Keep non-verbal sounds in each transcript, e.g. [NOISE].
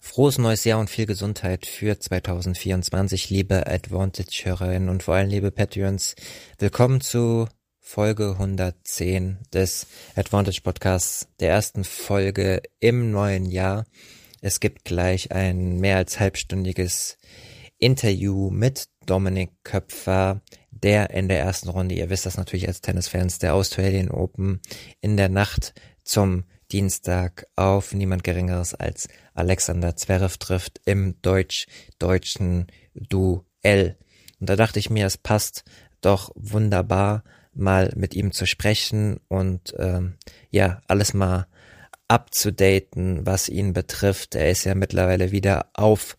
Frohes neues Jahr und viel Gesundheit für 2024, liebe Advantage-Hörerinnen und vor allem liebe Patreons. Willkommen zu Folge 110 des Advantage Podcasts, der ersten Folge im neuen Jahr. Es gibt gleich ein mehr als halbstündiges Interview mit Dominik Köpfer, der in der ersten Runde, ihr wisst das natürlich als Tennisfans, der Australian Open in der Nacht zum Dienstag auf niemand Geringeres als Alexander Zverev trifft im deutsch-deutschen Duell. Und da dachte ich mir, es passt doch wunderbar, mal mit ihm zu sprechen und ähm, ja, alles mal abzudaten, was ihn betrifft. Er ist ja mittlerweile wieder auf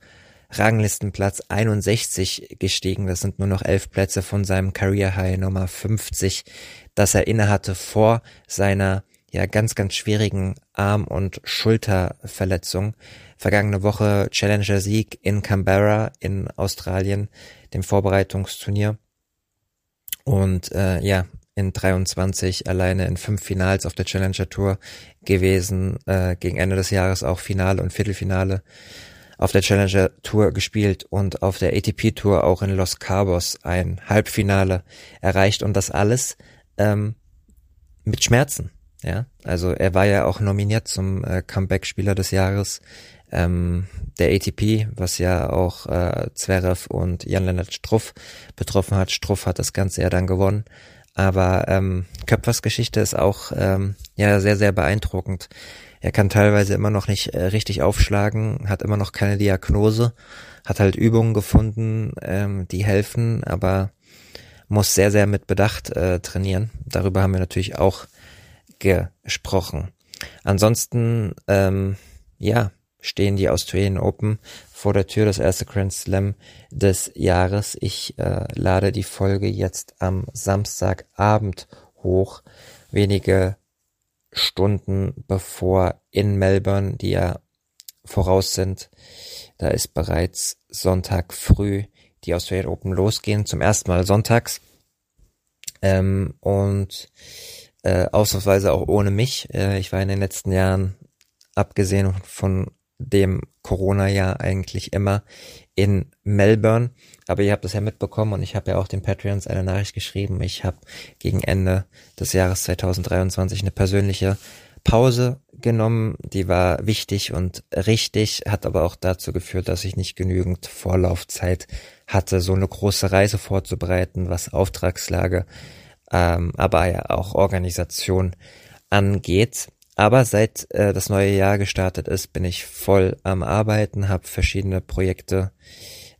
Ranglistenplatz 61 gestiegen. Das sind nur noch elf Plätze von seinem Career High Nummer 50, das er innehatte vor seiner ja ganz, ganz schwierigen Arm- und Schulterverletzung. Vergangene Woche Challenger-Sieg in Canberra in Australien, dem Vorbereitungsturnier. Und äh, ja, in 23 alleine in fünf Finals auf der Challenger Tour gewesen, äh, gegen Ende des Jahres auch Finale und Viertelfinale auf der Challenger Tour gespielt und auf der ATP Tour auch in Los Cabos ein Halbfinale erreicht und das alles ähm, mit Schmerzen. Ja, also er war ja auch nominiert zum äh, Comeback-Spieler des Jahres ähm, der ATP, was ja auch äh, Zverev und Jan-Lennart Struff betroffen hat. Struff hat das Ganze ja dann gewonnen. Aber ähm, Köpfers Geschichte ist auch ähm, ja sehr, sehr beeindruckend. Er kann teilweise immer noch nicht äh, richtig aufschlagen, hat immer noch keine Diagnose, hat halt Übungen gefunden, ähm, die helfen, aber muss sehr, sehr mit Bedacht äh, trainieren. Darüber haben wir natürlich auch gesprochen. Ansonsten, ähm, ja, stehen die Australian Open vor der Tür, das erste Grand Slam des Jahres. Ich äh, lade die Folge jetzt am Samstagabend hoch, wenige Stunden bevor in Melbourne, die ja voraus sind, da ist bereits Sonntag früh die Australian Open losgehen, zum ersten Mal sonntags. Ähm, und äh, ausnahmsweise auch ohne mich. Äh, ich war in den letzten Jahren, abgesehen von dem Corona-Jahr, eigentlich immer in Melbourne. Aber ihr habt das ja mitbekommen und ich habe ja auch den Patreons eine Nachricht geschrieben. Ich habe gegen Ende des Jahres 2023 eine persönliche Pause genommen. Die war wichtig und richtig, hat aber auch dazu geführt, dass ich nicht genügend Vorlaufzeit hatte, so eine große Reise vorzubereiten, was Auftragslage ähm, aber ja auch Organisation angeht. Aber seit äh, das neue Jahr gestartet ist, bin ich voll am Arbeiten, habe verschiedene Projekte,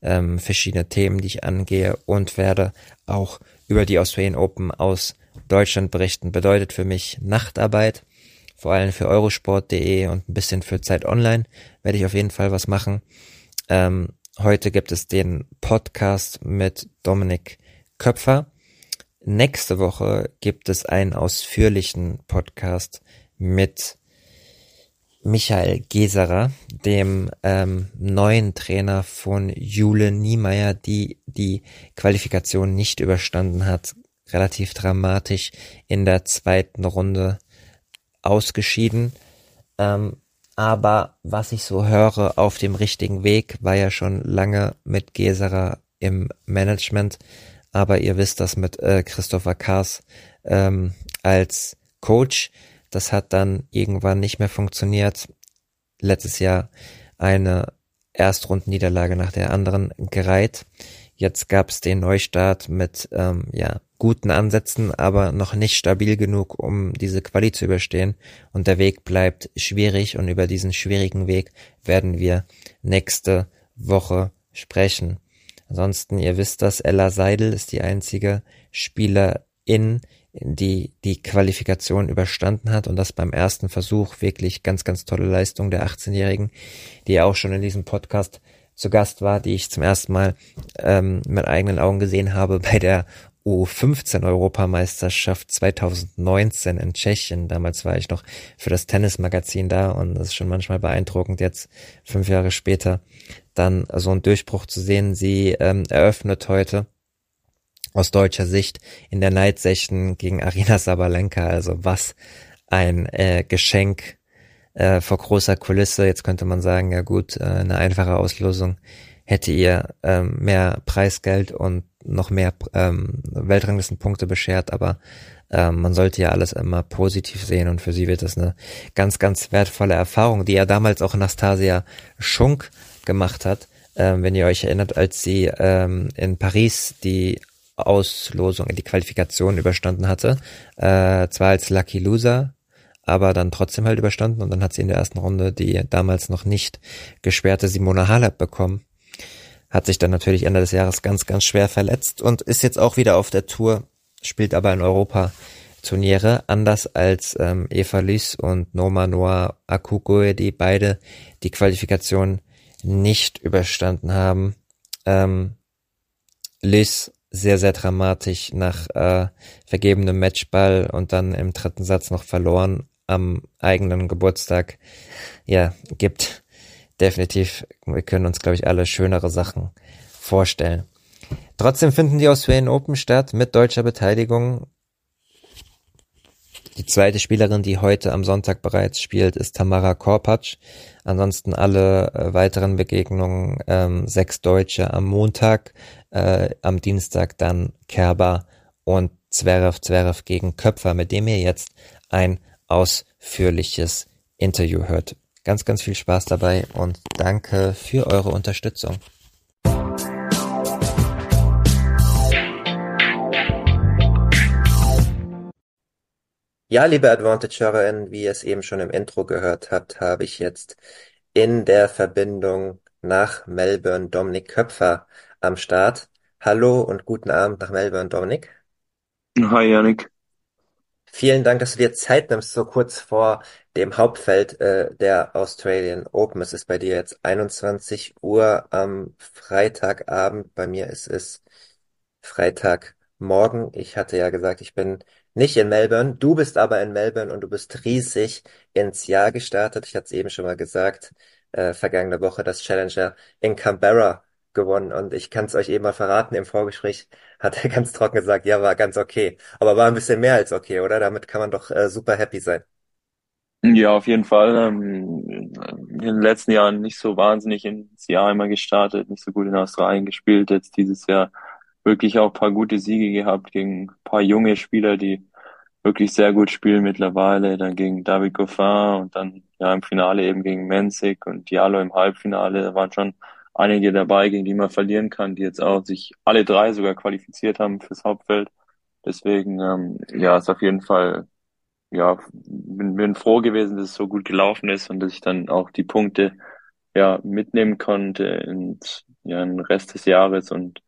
ähm, verschiedene Themen, die ich angehe und werde auch über die Australian Open aus Deutschland berichten. Bedeutet für mich Nachtarbeit, vor allem für eurosport.de und ein bisschen für Zeit Online werde ich auf jeden Fall was machen. Ähm, heute gibt es den Podcast mit Dominik Köpfer. Nächste Woche gibt es einen ausführlichen Podcast mit Michael Geserer, dem ähm, neuen Trainer von Jule Niemeyer, die die Qualifikation nicht überstanden hat, relativ dramatisch in der zweiten Runde ausgeschieden. Ähm, aber was ich so höre, auf dem richtigen Weg, war ja schon lange mit Geserer im Management aber ihr wisst das mit äh, Christopher Kaas ähm, als Coach. Das hat dann irgendwann nicht mehr funktioniert. Letztes Jahr eine Erstrundenniederlage nach der anderen gereiht. Jetzt gab es den Neustart mit ähm, ja guten Ansätzen, aber noch nicht stabil genug, um diese Quali zu überstehen. Und der Weg bleibt schwierig und über diesen schwierigen Weg werden wir nächste Woche sprechen. Ansonsten, ihr wisst das, Ella Seidel ist die einzige Spielerin, die die Qualifikation überstanden hat und das beim ersten Versuch. Wirklich ganz, ganz tolle Leistung der 18-Jährigen, die auch schon in diesem Podcast zu Gast war, die ich zum ersten Mal ähm, mit eigenen Augen gesehen habe bei der U15-Europameisterschaft 2019 in Tschechien. Damals war ich noch für das Tennismagazin da und es ist schon manchmal beeindruckend, jetzt fünf Jahre später dann so einen Durchbruch zu sehen. Sie ähm, eröffnet heute aus deutscher Sicht in der Night Session gegen Arina Sabalenka. Also was ein äh, Geschenk äh, vor großer Kulisse. Jetzt könnte man sagen, ja gut, äh, eine einfache Auslosung hätte ihr ähm, mehr Preisgeld und noch mehr ähm, Weltranglistenpunkte beschert, aber ähm, man sollte ja alles immer positiv sehen und für sie wird das eine ganz, ganz wertvolle Erfahrung, die ja damals auch Nastasia Schunk gemacht hat, ähm, wenn ihr euch erinnert, als sie ähm, in Paris die Auslosung, die Qualifikation überstanden hatte, äh, zwar als Lucky Loser, aber dann trotzdem halt überstanden und dann hat sie in der ersten Runde die damals noch nicht gesperrte Simona Halep bekommen. Hat sich dann natürlich Ende des Jahres ganz, ganz schwer verletzt und ist jetzt auch wieder auf der Tour, spielt aber in Europa Turniere, anders als ähm, Eva Lys und Noma Noah Akukoe, die beide die Qualifikation nicht überstanden haben. Ähm, Lys sehr, sehr dramatisch nach äh, vergebenem Matchball und dann im dritten Satz noch verloren am eigenen Geburtstag. Ja, gibt definitiv, wir können uns, glaube ich, alle schönere Sachen vorstellen. Trotzdem finden die Australian Open statt mit deutscher Beteiligung. Die zweite Spielerin, die heute am Sonntag bereits spielt, ist Tamara Korpatsch. Ansonsten alle äh, weiteren Begegnungen, ähm, sechs Deutsche am Montag, äh, am Dienstag dann Kerber und Zverev Zverev gegen Köpfer, mit dem ihr jetzt ein ausführliches Interview hört. Ganz, ganz viel Spaß dabei und danke für eure Unterstützung. Ja, liebe Advantage-HörerInnen, wie ihr es eben schon im Intro gehört habt, habe ich jetzt in der Verbindung nach Melbourne Dominik Köpfer am Start. Hallo und guten Abend nach Melbourne, Dominik. Hi, Janik. Vielen Dank, dass du dir Zeit nimmst, so kurz vor dem Hauptfeld äh, der Australian Open. Es ist bei dir jetzt 21 Uhr am Freitagabend. Bei mir ist es Freitagmorgen. Ich hatte ja gesagt, ich bin nicht in Melbourne. Du bist aber in Melbourne und du bist riesig ins Jahr gestartet. Ich hatte es eben schon mal gesagt, äh, vergangene Woche das Challenger in Canberra gewonnen und ich kann es euch eben mal verraten, im Vorgespräch hat er [LAUGHS] ganz trocken gesagt, ja, war ganz okay. Aber war ein bisschen mehr als okay, oder? Damit kann man doch äh, super happy sein. Ja, auf jeden Fall. Ähm, in den letzten Jahren nicht so wahnsinnig ins Jahr immer gestartet, nicht so gut in Australien gespielt. Jetzt dieses Jahr wirklich auch paar gute Siege gehabt gegen paar junge Spieler, die wirklich sehr gut spielen mittlerweile. Dann gegen David Goffin und dann ja im Finale eben gegen Mensik und Diallo im Halbfinale. Da waren schon einige dabei, gegen die man verlieren kann, die jetzt auch sich alle drei sogar qualifiziert haben fürs Hauptfeld. Deswegen, ähm, ja, ist auf jeden Fall, ja, bin, bin froh gewesen, dass es so gut gelaufen ist und dass ich dann auch die Punkte ja mitnehmen konnte ins, ja, den Rest des Jahres und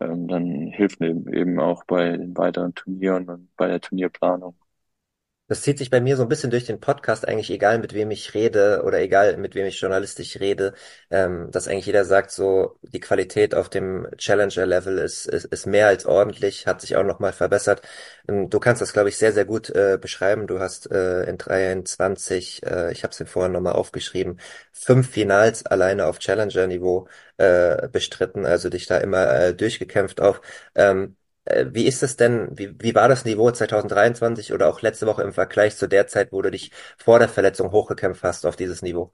ähm, dann hilft mir eben auch bei den weiteren Turnieren und bei der Turnierplanung. Das zieht sich bei mir so ein bisschen durch den Podcast, eigentlich egal mit wem ich rede oder egal mit wem ich journalistisch rede, ähm, dass eigentlich jeder sagt, so die Qualität auf dem Challenger-Level ist, ist, ist mehr als ordentlich, hat sich auch nochmal verbessert. Ähm, du kannst das, glaube ich, sehr, sehr gut äh, beschreiben. Du hast äh, in 23, äh, ich habe es dir vorhin nochmal aufgeschrieben, fünf Finals alleine auf Challenger-Niveau äh, bestritten, also dich da immer äh, durchgekämpft auf. Ähm, äh, wie ist es denn, wie, wie war das Niveau 2023 oder auch letzte Woche im Vergleich zu der Zeit, wo du dich vor der Verletzung hochgekämpft hast auf dieses Niveau?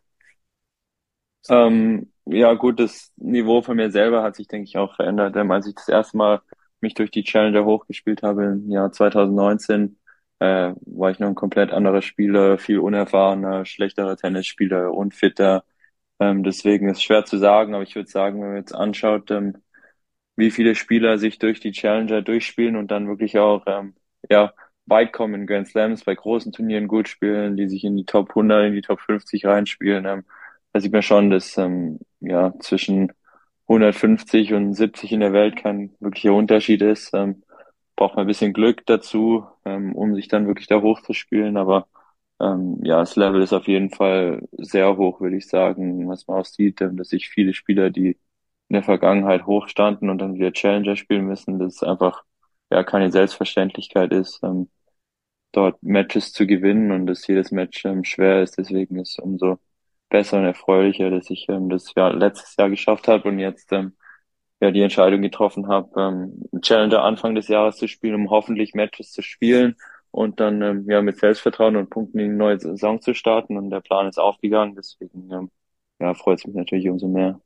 Ähm, ja, gut, das Niveau von mir selber hat sich, denke ich, auch verändert. Ähm, als ich das erste Mal mich durch die Challenger hochgespielt habe im Jahr 2019, äh, war ich noch ein komplett anderer Spieler, viel unerfahrener, schlechterer Tennisspieler, unfitter. Ähm, deswegen ist schwer zu sagen, aber ich würde sagen, wenn man jetzt anschaut, ähm, wie viele Spieler sich durch die Challenger durchspielen und dann wirklich auch ähm, ja weit kommen in Grand Slams, bei großen Turnieren gut spielen, die sich in die Top 100, in die Top 50 reinspielen. Ähm, da sieht man schon, dass ähm, ja zwischen 150 und 70 in der Welt kein wirklicher Unterschied ist. Ähm, braucht man ein bisschen Glück dazu, ähm, um sich dann wirklich da hochzuspielen. Aber ähm, ja, das Level ist auf jeden Fall sehr hoch, würde ich sagen, was man auch sieht, ähm, dass sich viele Spieler, die in der Vergangenheit hochstanden und dann wieder Challenger spielen müssen. Das ist einfach ja keine Selbstverständlichkeit ist, ähm, dort Matches zu gewinnen und dass jedes Match ähm, schwer ist. Deswegen ist es umso besser und erfreulicher, dass ich ähm, das Jahr, letztes Jahr geschafft habe und jetzt ähm, ja die Entscheidung getroffen habe, ähm, Challenger Anfang des Jahres zu spielen, um hoffentlich Matches zu spielen und dann ähm, ja mit Selbstvertrauen und Punkten in die neue Saison zu starten. Und der Plan ist aufgegangen, deswegen ähm, ja, freut es mich natürlich umso mehr.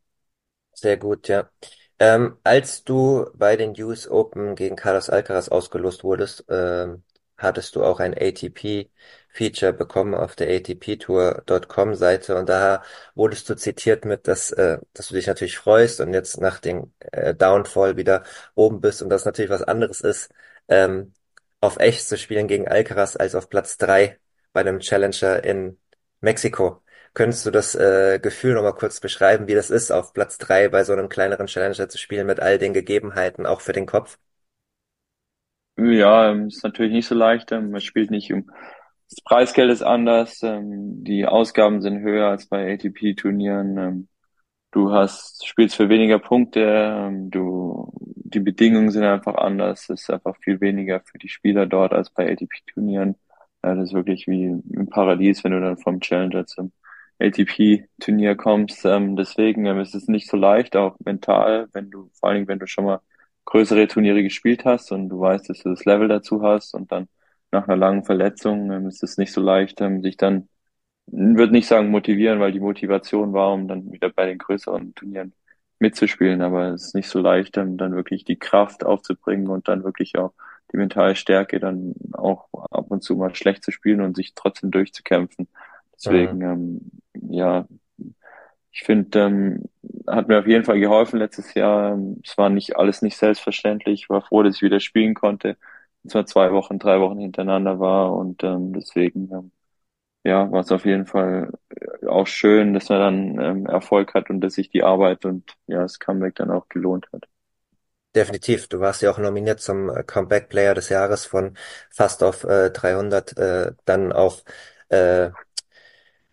Sehr gut, ja. Ähm, als du bei den US Open gegen Carlos Alcaraz ausgelost wurdest, ähm, hattest du auch ein ATP-Feature bekommen auf der ATPtour.com-Seite und da wurdest du zitiert mit, dass, äh, dass du dich natürlich freust und jetzt nach dem äh, Downfall wieder oben bist und das natürlich was anderes ist, ähm, auf echt zu spielen gegen Alcaraz als auf Platz drei bei einem Challenger in Mexiko. Könntest du das äh, Gefühl nochmal kurz beschreiben, wie das ist, auf Platz drei bei so einem kleineren Challenger zu spielen mit all den Gegebenheiten, auch für den Kopf? Ja, ähm, ist natürlich nicht so leicht. Ähm, man spielt nicht um, das Preisgeld ist anders, ähm, die Ausgaben sind höher als bei ATP-Turnieren. Du hast, spielst für weniger Punkte, du, die Bedingungen sind einfach anders. Es ist einfach viel weniger für die Spieler dort als bei ATP-Turnieren. Das ist wirklich wie im Paradies, wenn du dann vom Challenger zum ATP-Turnier kommst. deswegen ist es nicht so leicht, auch mental, wenn du, vor allen Dingen, wenn du schon mal größere Turniere gespielt hast und du weißt, dass du das Level dazu hast und dann nach einer langen Verletzung ähm, ist es nicht so leicht, ähm, sich dann, würde nicht sagen motivieren, weil die Motivation war, um dann wieder bei den größeren Turnieren mitzuspielen, aber es ist nicht so leicht, ähm, dann wirklich die Kraft aufzubringen und dann wirklich auch die mentale Stärke, dann auch ab und zu mal schlecht zu spielen und sich trotzdem durchzukämpfen. Deswegen, mhm. ähm, ja, ich finde, ähm, hat mir auf jeden Fall geholfen letztes Jahr. Es war nicht alles nicht selbstverständlich. Ich war froh, dass ich wieder spielen konnte. Und zwar zwei Wochen, drei Wochen hintereinander war und ähm, deswegen ähm, ja, war es auf jeden Fall äh, auch schön, dass man dann ähm, Erfolg hat und dass sich die Arbeit und ja, das Comeback dann auch gelohnt hat. Definitiv. Du warst ja auch nominiert zum äh, Comeback Player des Jahres von fast auf äh, 300, äh, dann auf äh,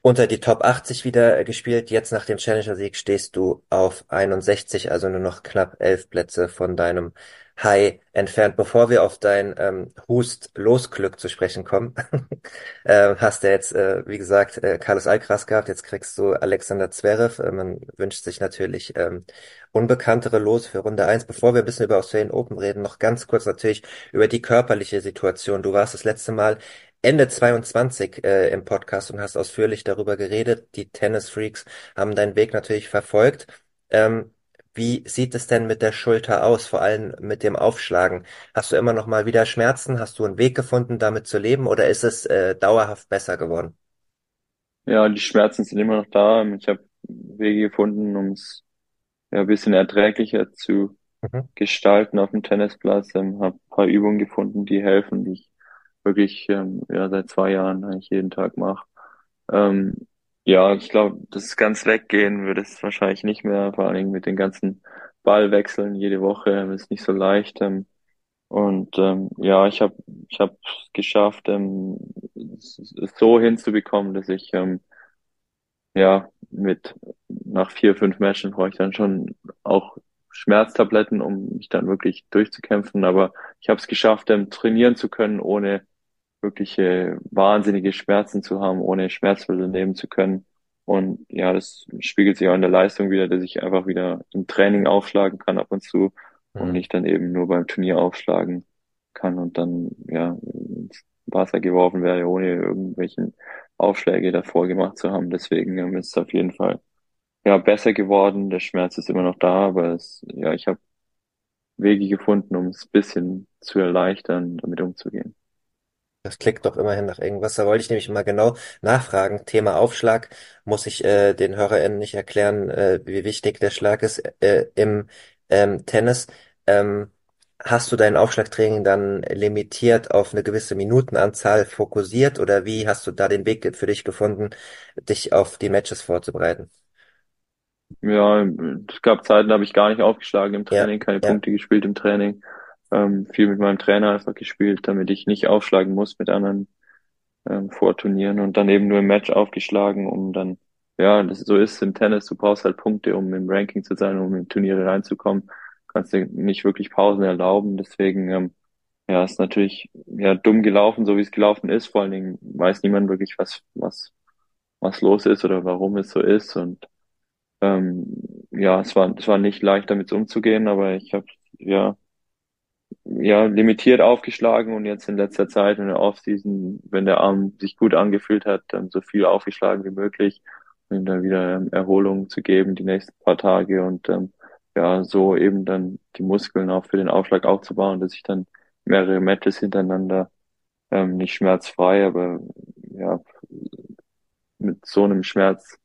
unter die Top 80 wieder gespielt. Jetzt nach dem Challenger-Sieg stehst du auf 61, also nur noch knapp elf Plätze von deinem High entfernt. Bevor wir auf dein ähm, Hust-Losglück zu sprechen kommen, [LAUGHS] äh, hast du jetzt, äh, wie gesagt, äh, Carlos Alcaraz gehabt, jetzt kriegst du Alexander Zverev. Äh, man wünscht sich natürlich ähm, unbekanntere Los für Runde eins. Bevor wir ein bisschen über Australian Open reden, noch ganz kurz natürlich über die körperliche Situation. Du warst das letzte Mal Ende 22 äh, im Podcast und hast ausführlich darüber geredet. Die Tennis Freaks haben deinen Weg natürlich verfolgt. Ähm, wie sieht es denn mit der Schulter aus, vor allem mit dem Aufschlagen? Hast du immer noch mal wieder Schmerzen? Hast du einen Weg gefunden, damit zu leben, oder ist es äh, dauerhaft besser geworden? Ja, die Schmerzen sind immer noch da. Ich habe Wege gefunden, um es ja, ein bisschen erträglicher zu mhm. gestalten auf dem Tennisplatz. Ähm, habe ein paar Übungen gefunden, die helfen, die ich wirklich ähm, ja seit zwei Jahren eigentlich jeden Tag mache. Ähm, ja, ich glaube, das ganz weggehen würde es wahrscheinlich nicht mehr, vor allen Dingen mit den ganzen Ballwechseln jede Woche ähm, ist nicht so leicht. Ähm, und ähm, ja, ich habe ich habe geschafft, ähm, so hinzubekommen, dass ich ähm, ja mit nach vier fünf Matchen brauche ich dann schon auch Schmerztabletten, um mich dann wirklich durchzukämpfen. Aber ich habe es geschafft, ähm, trainieren zu können, ohne wirkliche wahnsinnige Schmerzen zu haben, ohne Schmerzmittel nehmen zu können. Und ja, das spiegelt sich auch in der Leistung wieder, dass ich einfach wieder im Training aufschlagen kann ab und zu mhm. und nicht dann eben nur beim Turnier aufschlagen kann und dann ja ins Wasser geworfen werde, ohne irgendwelchen Aufschläge davor gemacht zu haben. Deswegen ähm, ist es auf jeden Fall ja besser geworden. Der Schmerz ist immer noch da, aber es, ja, ich habe Wege gefunden, um es bisschen zu erleichtern, damit umzugehen. Das klingt doch immerhin nach irgendwas. Da wollte ich nämlich mal genau nachfragen. Thema Aufschlag muss ich äh, den HörerInnen nicht erklären, äh, wie wichtig der Schlag ist äh, im ähm, Tennis. Ähm, hast du dein Aufschlagtraining dann limitiert auf eine gewisse Minutenanzahl fokussiert oder wie hast du da den Weg für dich gefunden, dich auf die Matches vorzubereiten? Ja, es gab Zeiten, da habe ich gar nicht aufgeschlagen im Training, ja, keine ja. Punkte gespielt im Training ähm, viel mit meinem Trainer einfach gespielt, damit ich nicht aufschlagen muss mit anderen ähm, Vorturnieren und dann eben nur im Match aufgeschlagen, um dann, ja, das so ist im Tennis, du brauchst halt Punkte, um im Ranking zu sein, um in Turniere reinzukommen, kannst dir nicht wirklich Pausen erlauben, deswegen ähm, ja, ist natürlich ja dumm gelaufen, so wie es gelaufen ist. Vor allen Dingen weiß niemand wirklich, was, was, was los ist oder warum es so ist. Und ähm, ja, es war, es war nicht leicht, damit umzugehen, aber ich habe ja ja limitiert aufgeschlagen und jetzt in letzter Zeit in der Offseason, wenn der Arm sich gut angefühlt hat, dann so viel aufgeschlagen wie möglich, um ihm dann wieder ähm, Erholung zu geben die nächsten paar Tage und ähm, ja, so eben dann die Muskeln auch für den Aufschlag aufzubauen, dass ich dann mehrere Matches hintereinander ähm, nicht schmerzfrei, aber ja, mit so einem Schmerz,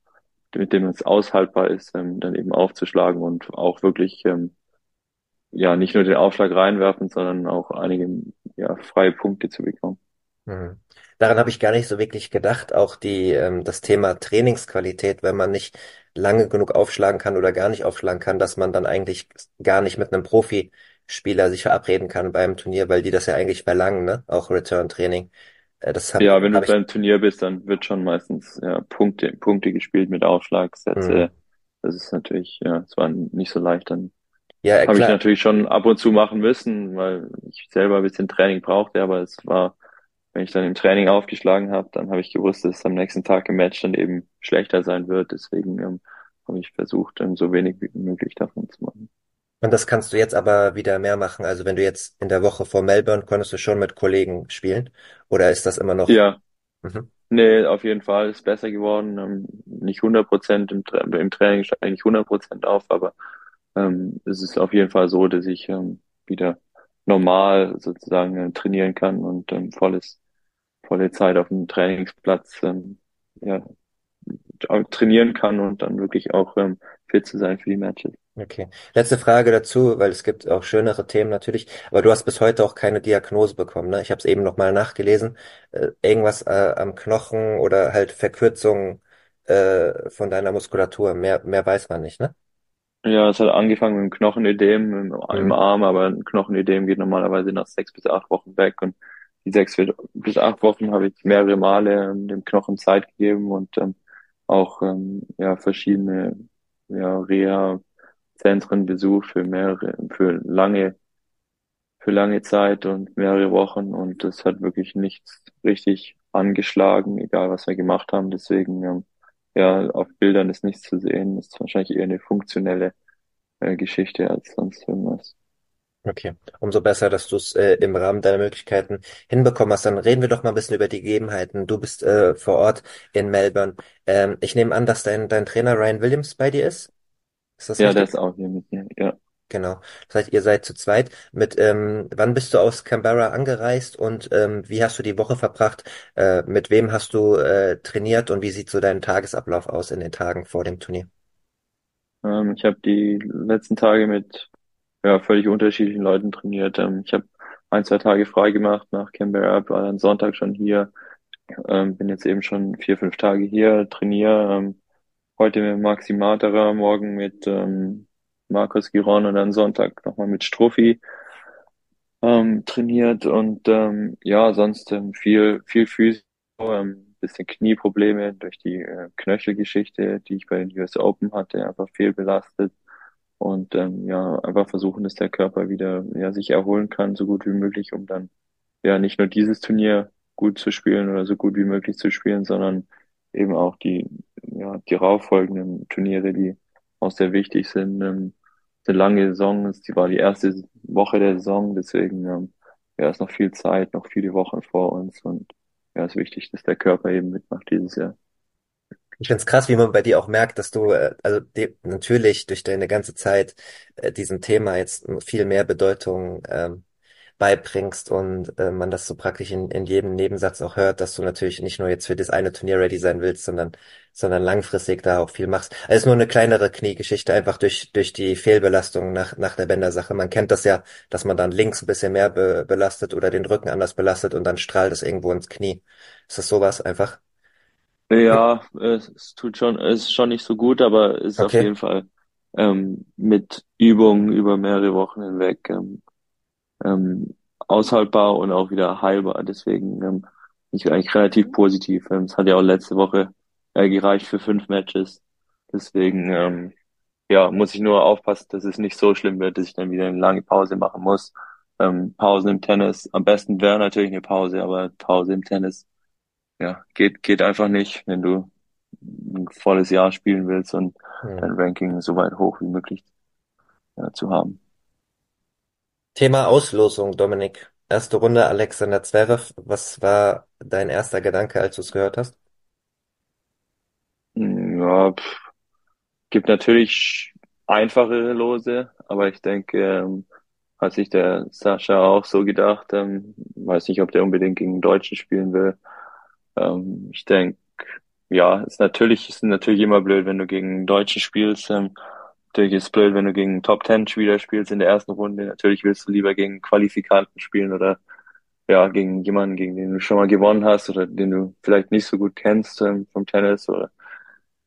mit dem es aushaltbar ist, ähm, dann eben aufzuschlagen und auch wirklich ähm, ja nicht nur den Aufschlag reinwerfen, sondern auch einige ja, freie Punkte zu bekommen. Mhm. Daran habe ich gar nicht so wirklich gedacht. Auch die, ähm, das Thema Trainingsqualität, wenn man nicht lange genug aufschlagen kann oder gar nicht aufschlagen kann, dass man dann eigentlich gar nicht mit einem Profispieler sich verabreden kann beim Turnier, weil die das ja eigentlich verlangen, ne? Auch Return-Training. Äh, das hab, ja, wenn du beim Turnier bist, dann wird schon meistens ja, Punkte, Punkte gespielt mit Aufschlagsätze. Mhm. Das ist natürlich, ja, es war nicht so leicht dann ja, habe ich natürlich schon ab und zu machen müssen, weil ich selber ein bisschen Training brauchte, aber es war, wenn ich dann im Training aufgeschlagen habe, dann habe ich gewusst, dass es am nächsten Tag im Match dann eben schlechter sein wird. Deswegen ähm, habe ich versucht, ähm, so wenig wie möglich davon zu machen. Und das kannst du jetzt aber wieder mehr machen. Also wenn du jetzt in der Woche vor Melbourne konntest du schon mit Kollegen spielen? Oder ist das immer noch? Ja. Mhm. Nee, auf jeden Fall ist besser geworden. Ähm, nicht 100 Prozent im, im Training steige ich 100 Prozent auf, aber ähm, es ist auf jeden Fall so, dass ich ähm, wieder normal sozusagen äh, trainieren kann und ähm, volles, volle Zeit auf dem Trainingsplatz ähm, ja, trainieren kann und dann wirklich auch ähm, fit zu sein für die Matches. Okay. Letzte Frage dazu, weil es gibt auch schönere Themen natürlich, aber du hast bis heute auch keine Diagnose bekommen, ne? Ich habe es eben nochmal nachgelesen. Äh, irgendwas äh, am Knochen oder halt Verkürzung äh, von deiner Muskulatur. Mehr, mehr weiß man nicht, ne? Ja, es hat angefangen mit einem Knochenödem im, mhm. im Arm, aber ein Knochenödem geht normalerweise nach sechs bis acht Wochen weg und die sechs bis acht Wochen habe ich mehrere Male ähm, dem Knochen Zeit gegeben und ähm, auch ähm, ja verschiedene ja, Reha-Zentren besucht für mehrere, für lange, für lange Zeit und mehrere Wochen und das hat wirklich nichts richtig angeschlagen, egal was wir gemacht haben. Deswegen ähm, ja, auf Bildern ist nichts zu sehen. Das ist wahrscheinlich eher eine funktionelle äh, Geschichte als sonst irgendwas. Okay, umso besser, dass du es äh, im Rahmen deiner Möglichkeiten hinbekommen hast. Dann reden wir doch mal ein bisschen über die Gegebenheiten. Du bist äh, vor Ort in Melbourne. Ähm, ich nehme an, dass dein, dein Trainer Ryan Williams bei dir ist. Ist das ja, richtig? der ist auch hier mit mir, ja. Genau. Das heißt, ihr seid zu zweit. Mit ähm, wann bist du aus Canberra angereist und ähm, wie hast du die Woche verbracht? Äh, mit wem hast du äh, trainiert und wie sieht so dein Tagesablauf aus in den Tagen vor dem Turnier? Ähm, ich habe die letzten Tage mit ja, völlig unterschiedlichen Leuten trainiert. Ähm, ich habe ein, zwei Tage frei gemacht nach Canberra, war dann Sonntag schon hier, ähm, bin jetzt eben schon vier, fünf Tage hier, trainiere. Ähm, heute mit Maxi Materer, morgen mit ähm, Markus Giron und dann Sonntag nochmal mit Strophi ähm, trainiert und ähm, ja, sonst ähm, viel, viel Physio, ähm, bisschen Knieprobleme durch die äh, Knöchelgeschichte, die ich bei den US Open hatte, einfach viel belastet und ähm, ja, einfach versuchen, dass der Körper wieder ja, sich erholen kann, so gut wie möglich, um dann ja nicht nur dieses Turnier gut zu spielen oder so gut wie möglich zu spielen, sondern eben auch die, ja, die rauffolgenden Turniere, die auch sehr wichtig sind, ähm, eine lange Saison. Die war die erste Woche der Saison, deswegen ähm, ja, ist noch viel Zeit, noch viele Wochen vor uns und ja, ist wichtig, dass der Körper eben mitmacht dieses Jahr. Ich find's krass, wie man bei dir auch merkt, dass du, äh, also die, natürlich durch deine ganze Zeit äh, diesem Thema jetzt viel mehr Bedeutung ähm, beibringst und äh, man das so praktisch in, in jedem Nebensatz auch hört, dass du natürlich nicht nur jetzt für das eine Turnier ready sein willst, sondern, sondern langfristig da auch viel machst. Also es ist nur eine kleinere Kniegeschichte, einfach durch, durch die Fehlbelastung nach, nach der Bändersache. Man kennt das ja, dass man dann links ein bisschen mehr be belastet oder den Rücken anders belastet und dann strahlt es irgendwo ins Knie. Ist das sowas einfach? Ja, es, es tut schon, es ist schon nicht so gut, aber es ist okay. auf jeden Fall ähm, mit Übungen über mehrere Wochen hinweg ähm, ähm, aushaltbar und auch wieder heilbar. Deswegen ähm, bin ich eigentlich relativ positiv. Ähm, es hat ja auch letzte Woche äh, gereicht für fünf Matches. Deswegen ähm, ja, muss ich nur aufpassen, dass es nicht so schlimm wird, dass ich dann wieder eine lange Pause machen muss. ähm, Pausen im Tennis. Am besten wäre natürlich eine Pause, aber Pause im Tennis, ja, geht, geht einfach nicht, wenn du ein volles Jahr spielen willst und Hm. dein Ranking so weit hoch wie möglich ja, zu haben. Thema Auslosung, Dominik. Erste Runde Alexander Zverev. Was war dein erster Gedanke, als du es gehört hast? Ja, pff, gibt natürlich einfachere Lose, aber ich denke, ähm, hat sich der Sascha auch so gedacht, ähm, weiß nicht, ob der unbedingt gegen Deutschen spielen will. Ähm, ich denke, ja, ist natürlich, ist natürlich immer blöd, wenn du gegen einen Deutschen spielst. Ähm, natürlich ist es blöd, wenn du gegen Top Ten Spieler spielst in der ersten Runde. Natürlich willst du lieber gegen Qualifikanten spielen oder ja, gegen jemanden, gegen den du schon mal gewonnen hast oder den du vielleicht nicht so gut kennst ähm, vom Tennis oder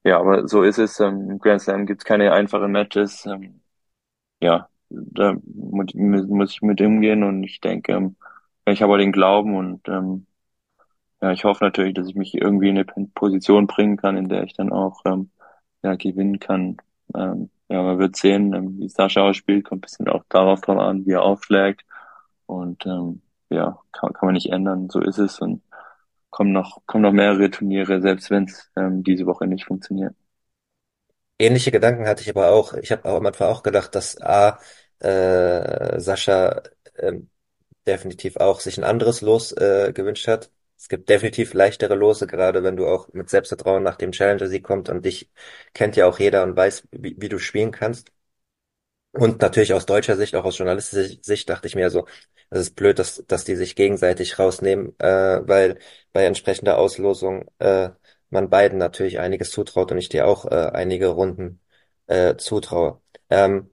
ja, aber so ist es. Ähm, Im Grand Slam gibt's keine einfachen Matches. Ähm, ja, da mu muss ich mit umgehen und ich denke, ähm, ich habe den Glauben und ähm, ja, ich hoffe natürlich, dass ich mich irgendwie in eine Position bringen kann, in der ich dann auch ähm, ja, gewinnen kann. Ähm, ja, man wird sehen, ähm, wie Sascha ausspielt, kommt ein bisschen auch darauf drauf an, wie er aufschlägt. Und ähm, ja, kann, kann man nicht ändern, so ist es. Und kommen noch, kommen noch mehrere Turniere, selbst wenn es ähm, diese Woche nicht funktioniert. Ähnliche Gedanken hatte ich aber auch. Ich habe auch am Anfang auch gedacht, dass A, äh, Sascha ähm, definitiv auch sich ein anderes Los äh, gewünscht hat. Es gibt definitiv leichtere Lose, gerade wenn du auch mit Selbstvertrauen nach dem Challenger-Sieg kommst und dich kennt ja auch jeder und weiß, wie, wie du spielen kannst. Und natürlich aus deutscher Sicht, auch aus journalistischer Sicht, dachte ich mir so, es ist blöd, dass, dass die sich gegenseitig rausnehmen, äh, weil bei entsprechender Auslosung äh, man beiden natürlich einiges zutraut und ich dir auch äh, einige Runden äh, zutraue. Ähm,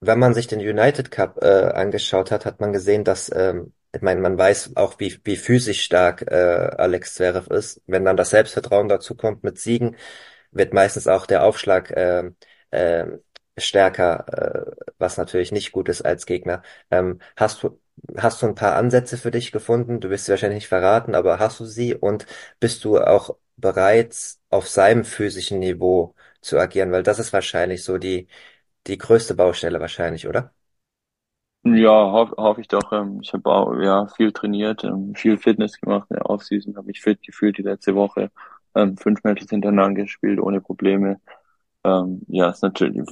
wenn man sich den United Cup äh, angeschaut hat, hat man gesehen, dass, ähm, ich meine, man weiß auch, wie, wie physisch stark äh, Alex Zverev ist. Wenn dann das Selbstvertrauen dazu kommt mit Siegen, wird meistens auch der Aufschlag äh, äh, stärker, äh, was natürlich nicht gut ist als Gegner. Ähm, hast du hast du ein paar Ansätze für dich gefunden? Du wirst sie wahrscheinlich nicht verraten, aber hast du sie und bist du auch bereit, auf seinem physischen Niveau zu agieren? Weil das ist wahrscheinlich so die die größte Baustelle wahrscheinlich, oder? Ja, hoffe hoff ich doch. Ähm, ich habe auch ja viel trainiert, ähm, viel Fitness gemacht in der Offseason, habe mich fit gefühlt die letzte Woche. Ähm, fünf Matches hintereinander gespielt, ohne Probleme. Ähm, ja, ist natürlich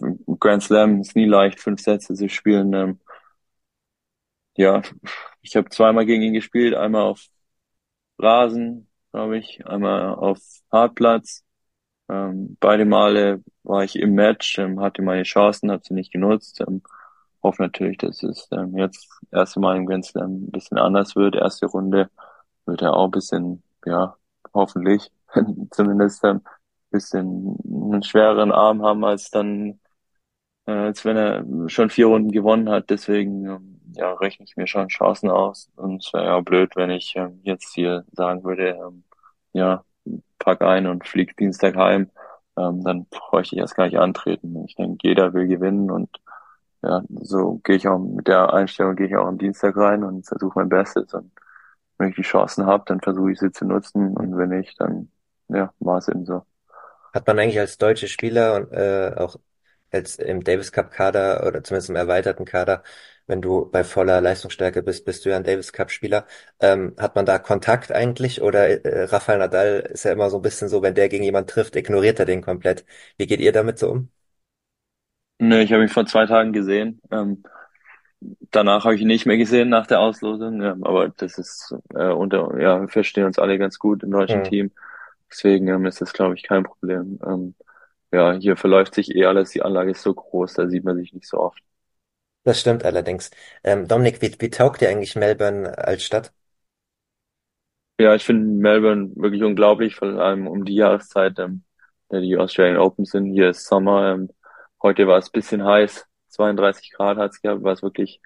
Grand Slam ist nie leicht, fünf Sätze zu spielen. Ähm, ja, ich habe zweimal gegen ihn gespielt, einmal auf Rasen, glaube ich, einmal auf Hartplatz. Ähm, beide Male war ich im Match, ähm, hatte meine Chancen, habe sie nicht genutzt. Ähm, hoffe natürlich, dass es ähm, jetzt das erste Mal im Grand Slam ein bisschen anders wird. Erste Runde wird er auch ein bisschen, ja, hoffentlich [LAUGHS] zumindest ein bisschen einen schwereren Arm haben als dann, äh, als wenn er schon vier Runden gewonnen hat. Deswegen, ähm, ja, rechne ich mir schon Chancen aus. Und es wäre ja blöd, wenn ich ähm, jetzt hier sagen würde, ähm, ja, pack ein und flieg Dienstag heim. Ähm, dann bräuchte ich erst gar nicht antreten. Ich denke, jeder will gewinnen und ja, so gehe ich auch mit der Einstellung gehe ich auch am Dienstag rein und versuche mein Bestes. Und wenn ich die Chancen habe, dann versuche ich sie zu nutzen und wenn nicht, dann ja, war es eben so. Hat man eigentlich als deutsche Spieler und äh, auch als im Davis Cup Kader oder zumindest im erweiterten Kader, wenn du bei voller Leistungsstärke bist, bist du ja ein Davis Cup Spieler. Ähm, hat man da Kontakt eigentlich oder äh, Rafael Nadal ist ja immer so ein bisschen so, wenn der gegen jemand trifft, ignoriert er den komplett. Wie geht ihr damit so um? Nö, ich habe mich vor zwei Tagen gesehen. Ähm, danach habe ich ihn nicht mehr gesehen nach der Auslosung, ähm, aber das ist äh, unter, ja, wir verstehen uns alle ganz gut im deutschen Hm. Team. Deswegen ähm, ist das, glaube ich, kein Problem. Ähm, ja, hier verläuft sich eh alles. Die Anlage ist so groß, da sieht man sich nicht so oft. Das stimmt allerdings. Ähm, Dominik, wie, wie taugt dir eigentlich Melbourne als Stadt? Ja, ich finde Melbourne wirklich unglaublich, vor allem um die Jahreszeit, ähm, da die Australian Open sind. Hier ist Sommer. Ähm, heute war es bisschen heiß, 32 Grad hat's gehabt, war es wirklich,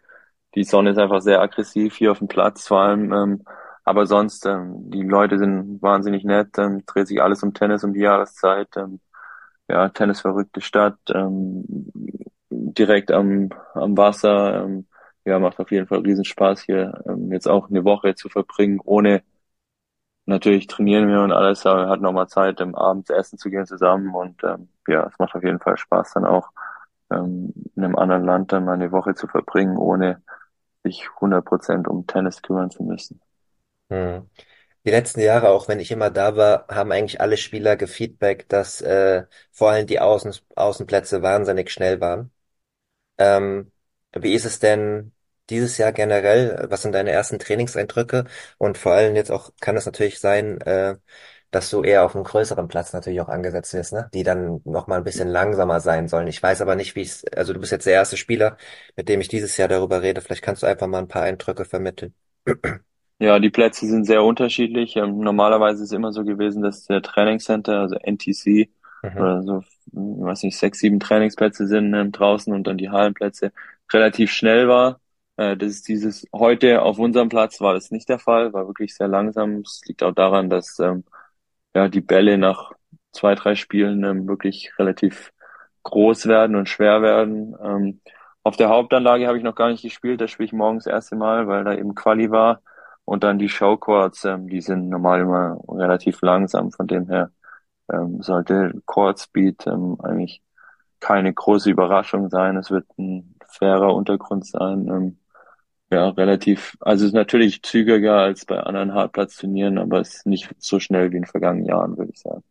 die Sonne ist einfach sehr aggressiv hier auf dem Platz vor allem. Ähm, aber sonst, ähm, die Leute sind wahnsinnig nett, ähm, dreht sich alles um Tennis um die Jahreszeit. Ähm, ja, tennisverrückte Stadt, ähm, direkt am, am Wasser. Ähm, ja, macht auf jeden Fall riesen Spaß hier, ähm, jetzt auch eine Woche zu verbringen, ohne Natürlich trainieren wir und alles, aber wir hatten noch mal Zeit, im Abend essen zu gehen zusammen und ähm, ja, es macht auf jeden Fall Spaß, dann auch ähm, in einem anderen Land dann mal eine Woche zu verbringen, ohne sich 100 Prozent um Tennis kümmern zu müssen. Hm. Die letzten Jahre, auch wenn ich immer da war, haben eigentlich alle Spieler gefeedbackt, dass äh, vor allem die Außen Außenplätze wahnsinnig schnell waren. Ähm, wie ist es denn dieses Jahr generell? Was sind deine ersten Trainingseindrücke? Und vor allem jetzt auch kann es natürlich sein, äh, dass du eher auf einem größeren Platz natürlich auch angesetzt wirst, ne? Die dann noch mal ein bisschen langsamer sein sollen. Ich weiß aber nicht, wie es, also du bist jetzt der erste Spieler, mit dem ich dieses Jahr darüber rede. Vielleicht kannst du einfach mal ein paar Eindrücke vermitteln. Ja, die Plätze sind sehr unterschiedlich. Ähm, normalerweise ist es immer so gewesen, dass der Trainingscenter, also NTC, Mhm. oder so, hm, weiß nicht, sechs, sieben Trainingsplätze sind ähm, draußen und dann die Hallenplätze relativ schnell war. Äh, das ist dieses, heute auf unserem Platz war das nicht der Fall, war wirklich sehr langsam. Es liegt auch daran, dass ähm, ja die Bälle nach zwei, drei Spielen ähm, wirklich relativ groß werden und schwer werden. Ähm, auf der Hauptanlage habe ich noch gar nicht gespielt, da spiele ich morgens das erste Mal, weil da eben Quali war. Und dann die Showcourts, ähm, die sind normal immer relativ langsam, von dem her ähm, sollte Court Speed ähm, eigentlich keine große Überraschung sein. Es wird ein fairer Untergrund sein. Ähm, ja, relativ, also ist natürlich zügiger als bei anderen Hartplatzturnieren, aber es ist nicht so schnell wie in den vergangenen Jahren, würde ich sagen.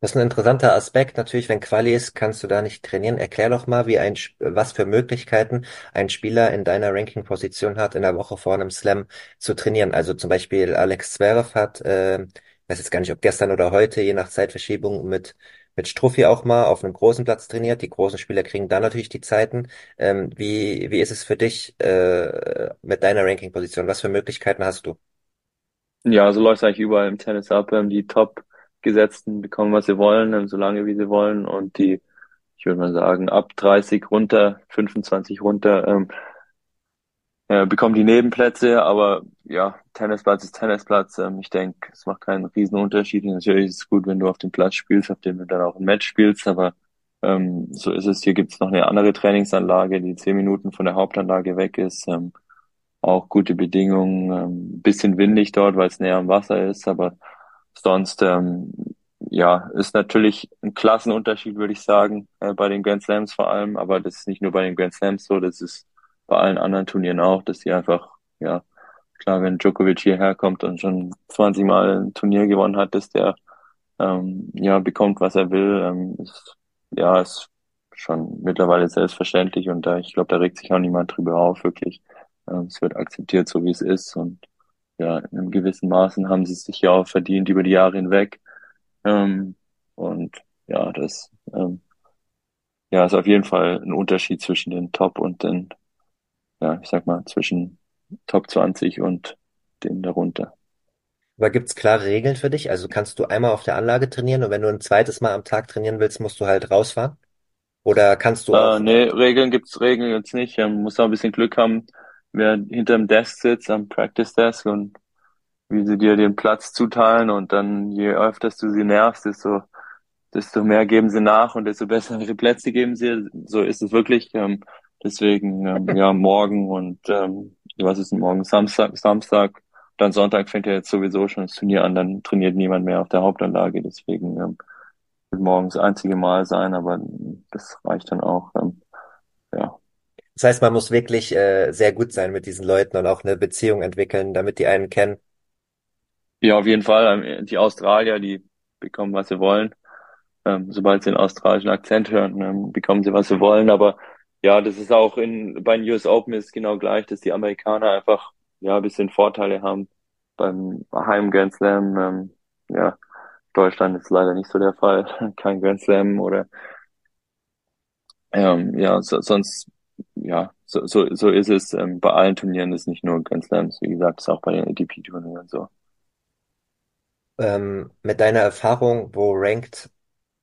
Das ist ein interessanter Aspekt. Natürlich, wenn Quali ist, kannst du da nicht trainieren. Erklär doch mal, wie ein, was für Möglichkeiten ein Spieler in deiner Ranking-Position hat, in der Woche vor einem Slam zu trainieren. Also zum Beispiel Alex Zverev hat, äh, weiß jetzt gar nicht, ob gestern oder heute, je nach Zeitverschiebung, mit, mit Struffi auch mal auf einem großen Platz trainiert. Die großen Spieler kriegen da natürlich die Zeiten. Ähm, wie, wie ist es für dich, äh, mit deiner Ranking-Position? Was für Möglichkeiten hast du? Ja, so läuft es eigentlich überall im Tennis ab. Die Top-Gesetzten bekommen, was sie wollen, so lange wie sie wollen. Und die, ich würde mal sagen, ab 30 runter, 25 runter, ähm, äh, die Nebenplätze. Aber ja, Tennisplatz ist Tennisplatz. Ähm, ich denke, es macht keinen riesen Unterschied. Natürlich ist es gut, wenn du auf dem Platz spielst, auf dem du dann auch ein Match spielst. Aber ähm, so ist es. Hier gibt es noch eine andere Trainingsanlage, die zehn Minuten von der Hauptanlage weg ist. Ähm, auch gute Bedingungen, ähm, bisschen windig dort, weil es näher am Wasser ist, aber sonst, ähm, ja, ist natürlich ein Klassenunterschied, würde ich sagen, äh, bei den Grand Slams vor allem, aber das ist nicht nur bei den Grand Slams so, das ist bei allen anderen Turnieren auch, dass die einfach, ja, klar, wenn Djokovic hierher kommt und schon 20 Mal ein Turnier gewonnen hat, dass der, ähm, ja, bekommt, was er will, ähm, ist, ja, ist schon mittlerweile selbstverständlich und da, ich glaube, da regt sich auch niemand drüber auf, wirklich. Ähm, Es wird akzeptiert, so wie es ist. Und ja, in einem gewissen Maßen haben sie es sich ja auch verdient über die Jahre hinweg. Ähm, und ja, das ähm, ja, ist auf jeden Fall ein Unterschied zwischen den Top und den, ja, ich sag mal, zwischen Top 20 und den darunter. Aber gibt's klare Regeln für dich? Also kannst du einmal auf der Anlage trainieren und wenn du ein zweites Mal am Tag trainieren willst, musst du halt rausfahren? Oder kannst du Äh, auch, nee, Regeln gibt's Regeln jetzt nicht. Ähm, muss auch ein bisschen Glück haben, wer hinter dem Desk sitzt, am Practice Desk und wie sie dir den Platz zuteilen und dann je öfter du sie nervst, desto, desto mehr geben sie nach und desto [LAUGHS] bessere Plätze geben sie. So ist es wirklich. Ähm, deswegen, ähm, ja, morgen und ähm, was ist denn morgen? Samstag, Samstag, dann Sonntag fängt ja jetzt sowieso schon das Turnier an, dann trainiert niemand mehr auf der Hauptanlage. Deswegen ähm, wird morgens das einzige Mal sein, aber das reicht dann auch. Ähm, ja. das heißt, man muss wirklich äh, sehr gut sein mit diesen Leuten und auch eine Beziehung entwickeln, damit die einen kennen. Ja, auf jeden Fall. Ähm, Die Australier, die bekommen, was sie wollen. Ähm, sobald sie den australischen Akzent hören, ähm, bekommen sie, was sie wollen. Aber ja, das ist auch in, bei den US Open ist genau gleich, dass die Amerikaner einfach, ja, ein bisschen Vorteile haben beim Heim Grand Slam. Ähm, ja, Deutschland ist leider nicht so der Fall. [LAUGHS] Kein Grand Slam oder, ähm, ja, so, sonst, ja, so, so, so ist es. Ähm, bei allen Turnieren ist nicht nur Grand Slams. Wie gesagt, ist auch bei den ATP-Turnieren so. Ähm, mit deiner Erfahrung, wo rankt,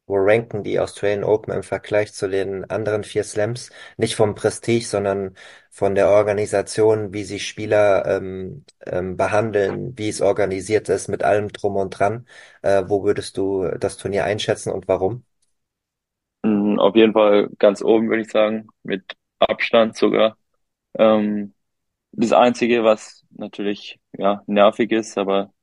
wo ranken die Australian Open im Vergleich zu den anderen vier Slams? Nicht vom Prestige, sondern von der Organisation, wie sie Spieler ähm, ähm, behandeln, wie es organisiert ist, mit allem drum und dran. Äh, wo würdest du das Turnier einschätzen und warum? Mm, Auf jeden Fall ganz oben, würde ich sagen, mit Abstand sogar. Ähm, das Einzige, was natürlich ja nervig ist, aber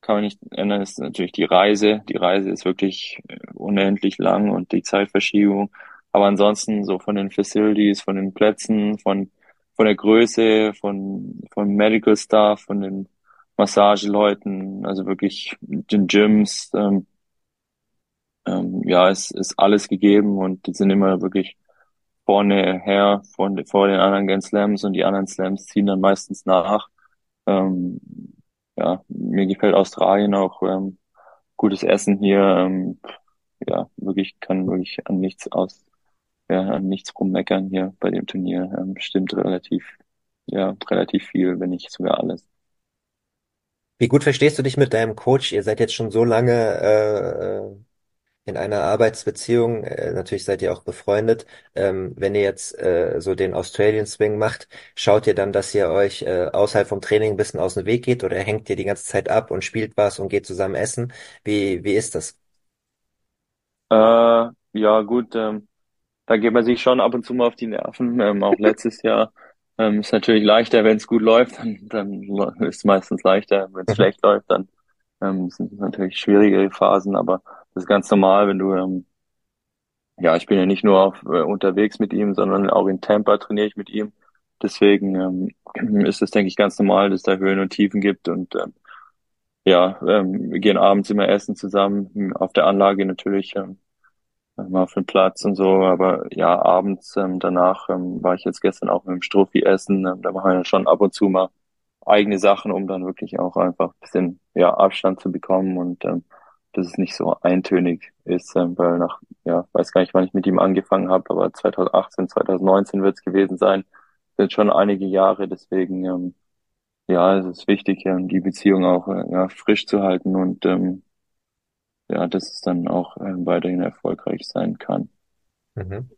kann man nicht ändern, ist natürlich die Reise. Die Reise ist wirklich äh, unendlich lang und die Zeitverschiebung. Aber ansonsten so von den Facilities, von den Plätzen, von von der Größe, von, von Medical Staff, von den Massageleuten, also wirklich den Gyms, ähm, ähm, ja, es ist alles gegeben und die sind immer wirklich vorne her, von, vor den anderen Grand Slams und die anderen Slams ziehen dann meistens nach. Ähm, ja, mir gefällt Australien auch, ähm, gutes Essen hier, ähm, ja, wirklich kann wirklich an nichts aus, ja, an nichts rummeckern hier bei dem Turnier. Ähm, stimmt relativ, ja, relativ viel, wenn nicht sogar alles. Wie gut verstehst du dich mit deinem Coach? Ihr seid jetzt schon so lange äh, in einer Arbeitsbeziehung. Äh, natürlich seid ihr auch befreundet. Ähm, wenn ihr jetzt äh, so den Australian Swing macht, schaut ihr dann, dass ihr euch äh, außerhalb vom Training ein bisschen aus dem Weg geht oder hängt ihr die ganze Zeit ab und spielt was und geht zusammen essen? Wie, wie ist das? Äh, ja, gut, ähm, da geht man sich schon ab und zu mal auf die Nerven. Ähm, auch letztes Jahr ähm, ist natürlich leichter, wenn es gut läuft, dann, dann ist es meistens leichter. Wenn es [LAUGHS] schlecht läuft, dann ähm, sind es natürlich schwierigere Phasen, aber das ist ganz normal, wenn du, ähm, ja, ich bin ja nicht nur auf, äh, unterwegs mit ihm, sondern auch in Tampa trainiere ich mit ihm. Deswegen ähm, [CLEARS THROAT] ist es, denke ich, ganz normal, dass da Höhen und Tiefen gibt und ähm, ja, ähm, wir gehen abends immer essen zusammen, auf der Anlage natürlich, ähm, auf den Platz und so, aber ja, abends ähm, danach ähm, war ich jetzt gestern auch mit dem Strophi essen, ähm, da machen wir schon ab und zu mal eigene Sachen, um dann wirklich auch einfach ein bisschen ja, Abstand zu bekommen und ähm, dass es nicht so eintönig ist, ähm, weil nach, ja, weiß gar nicht, wann ich mit ihm angefangen habe, aber 2018, 2019 wird es gewesen sein, sind schon einige Jahre, deswegen ähm, ja, es ist wichtig, ja, die Beziehung auch äh, ja, frisch zu halten und ähm, ja, dass es dann auch äh, weiterhin erfolgreich sein kann. Mhm.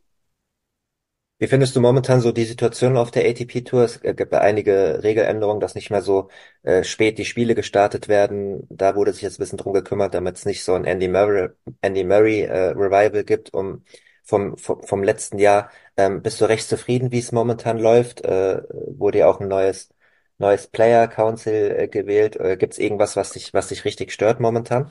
Wie findest du momentan so die Situation auf der ATP Tour? Es gibt einige Regeländerungen, dass nicht mehr so äh, spät die Spiele gestartet werden. Da wurde sich jetzt ein bisschen drum gekümmert, damit es nicht so ein Andy Murray, Andy Murray äh, Revival gibt, um vom, vom, vom letzten Jahr. Ähm, bist du recht zufrieden, wie es momentan läuft? Äh, wurde ja auch ein neues neues Player Council äh, gewählt. Äh, Gibt es irgendwas, was dich, was dich richtig stört momentan?